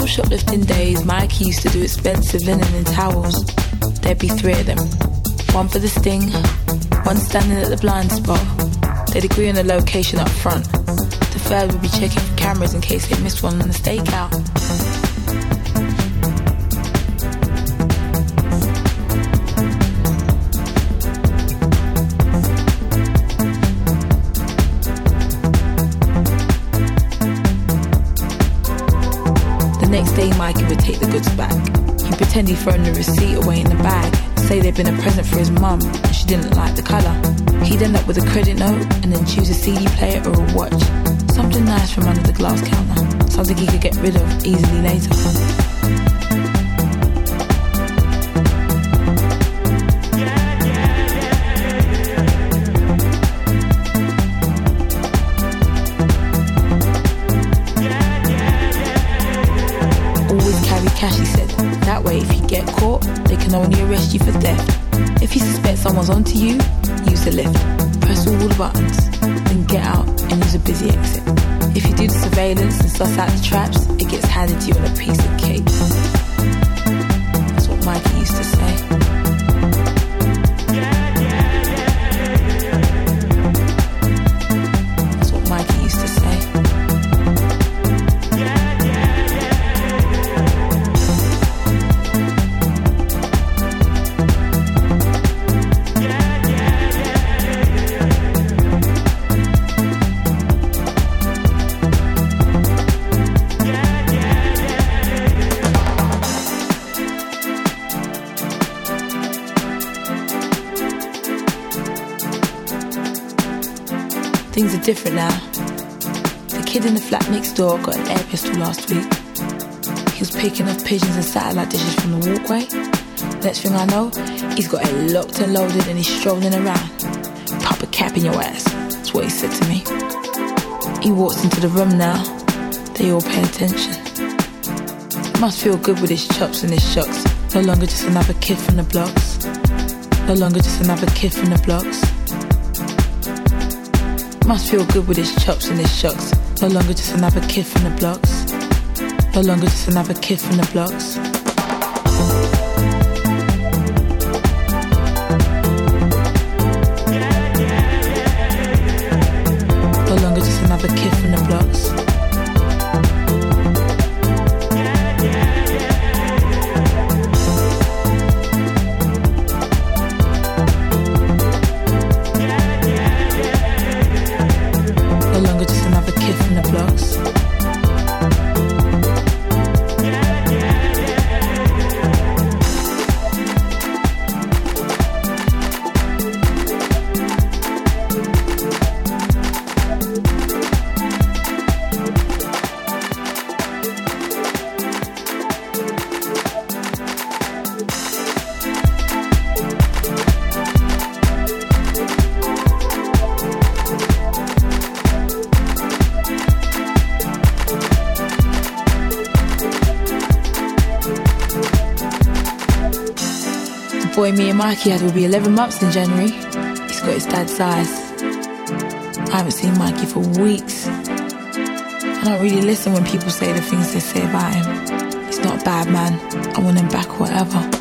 old shoplifting days, Mikey used to do expensive linen and towels. There'd be three of them. One for the sting, one standing at the blind spot. They'd agree on the location up front. The third would be checking for cameras in case they missed one on the stakeout. Take the goods back. He'd pretend he'd thrown the receipt away in the bag, say they'd been a present for his mum and she didn't like the colour. He'd end up with a credit note and then choose a CD player or a watch. Something nice from under the glass counter, something he could get rid of easily later. You for theft. If you suspect someone's onto you, use the lift. Press all the buttons, then get out and use a busy exit. If you do the surveillance and suss out the traps, it gets handed to you in a piece of cake. Different now. The kid in the flat next door got an air pistol last week. He was picking up pigeons and satellite dishes from the walkway. Next thing I know, he's got it locked and loaded and he's strolling around. Pop a cap in your ass. That's what he said to me. He walks into the room now. They all pay attention. Must feel good with his chops and his shocks. No longer just another kid from the blocks. No longer just another kid from the blocks. Must feel good with his chops and his shocks. No longer just another kid from the blocks. No longer just another kid from the blocks. Mikey had will be 11 months in January. He's got his dad's eyes. I haven't seen Mikey for weeks. I don't really listen when people say the things they say about him. He's not a bad man. I want him back, whatever.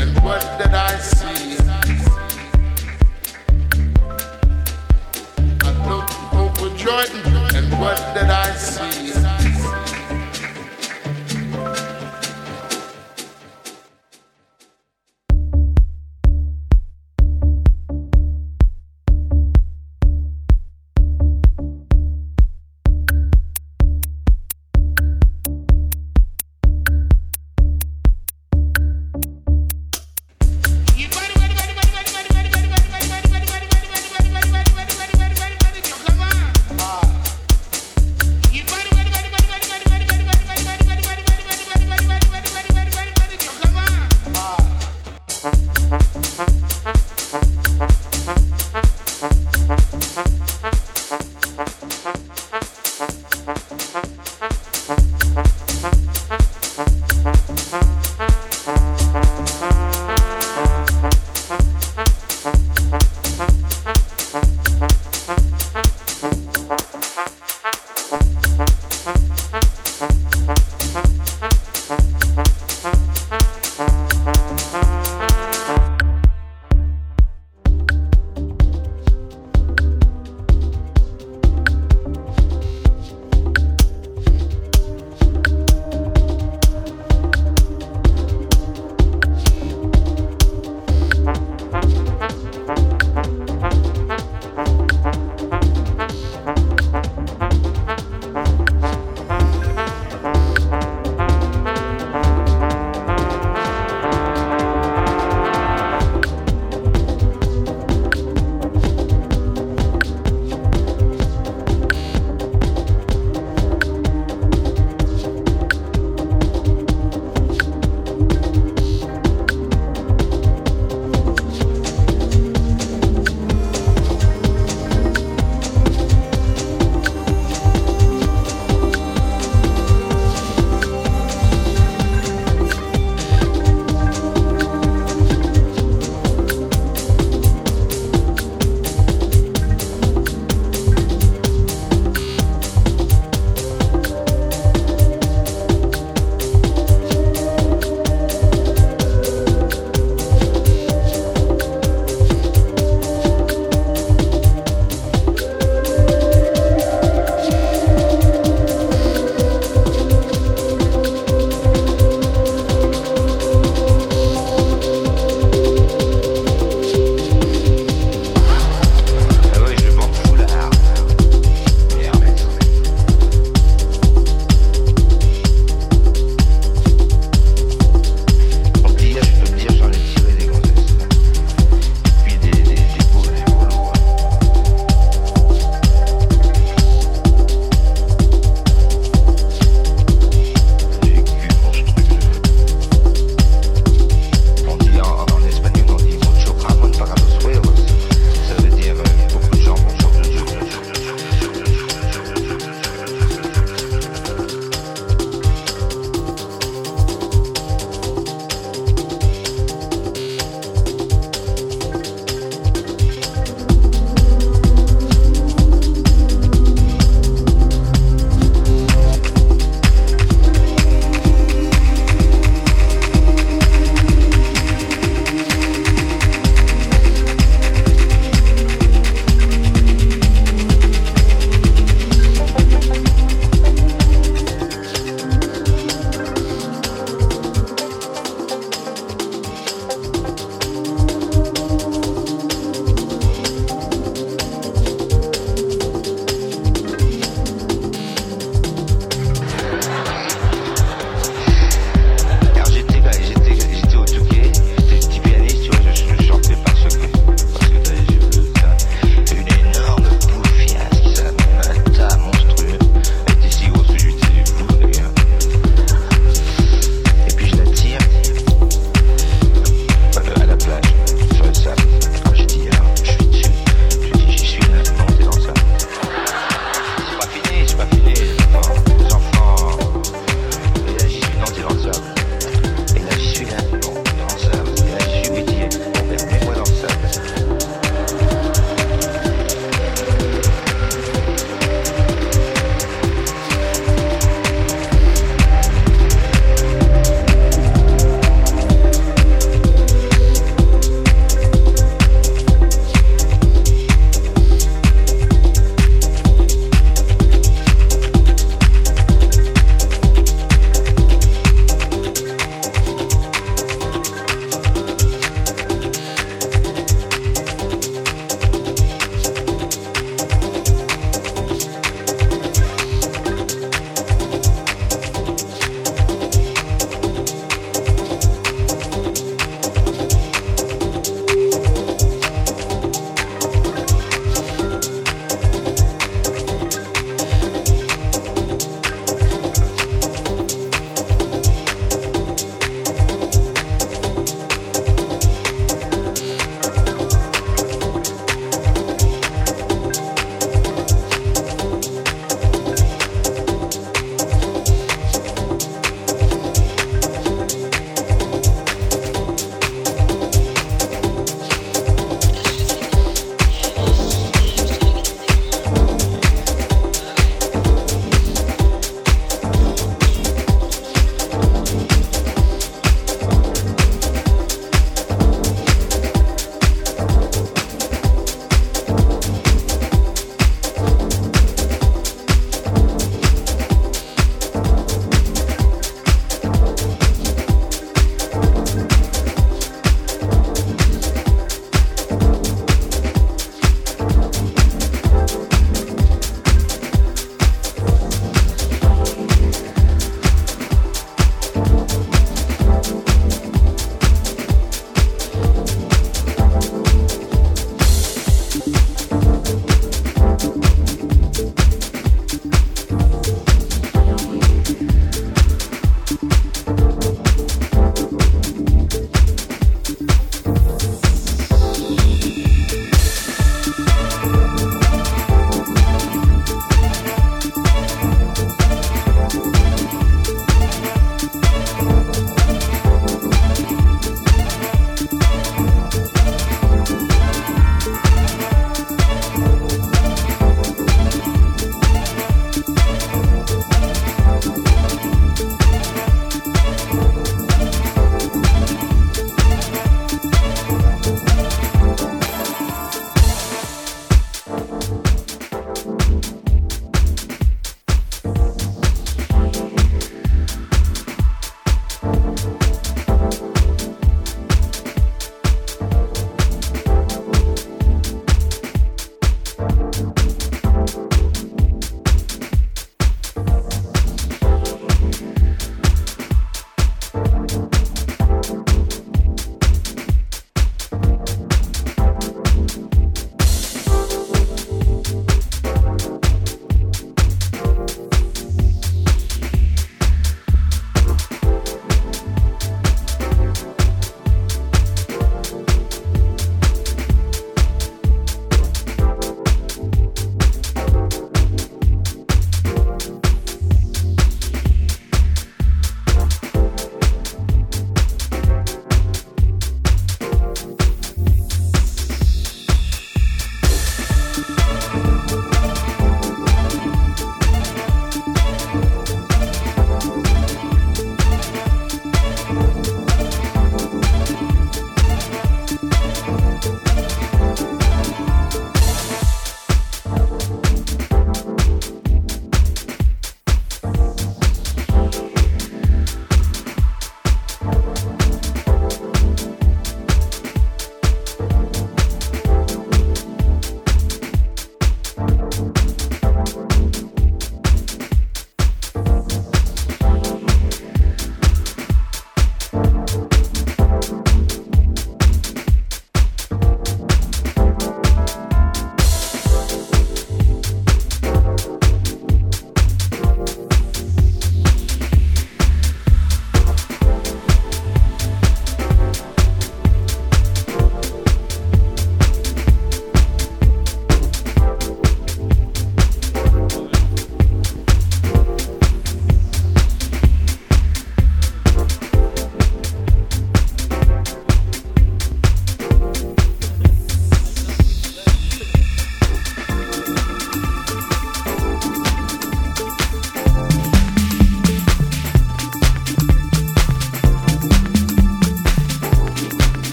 And what did I see? I and what did I see?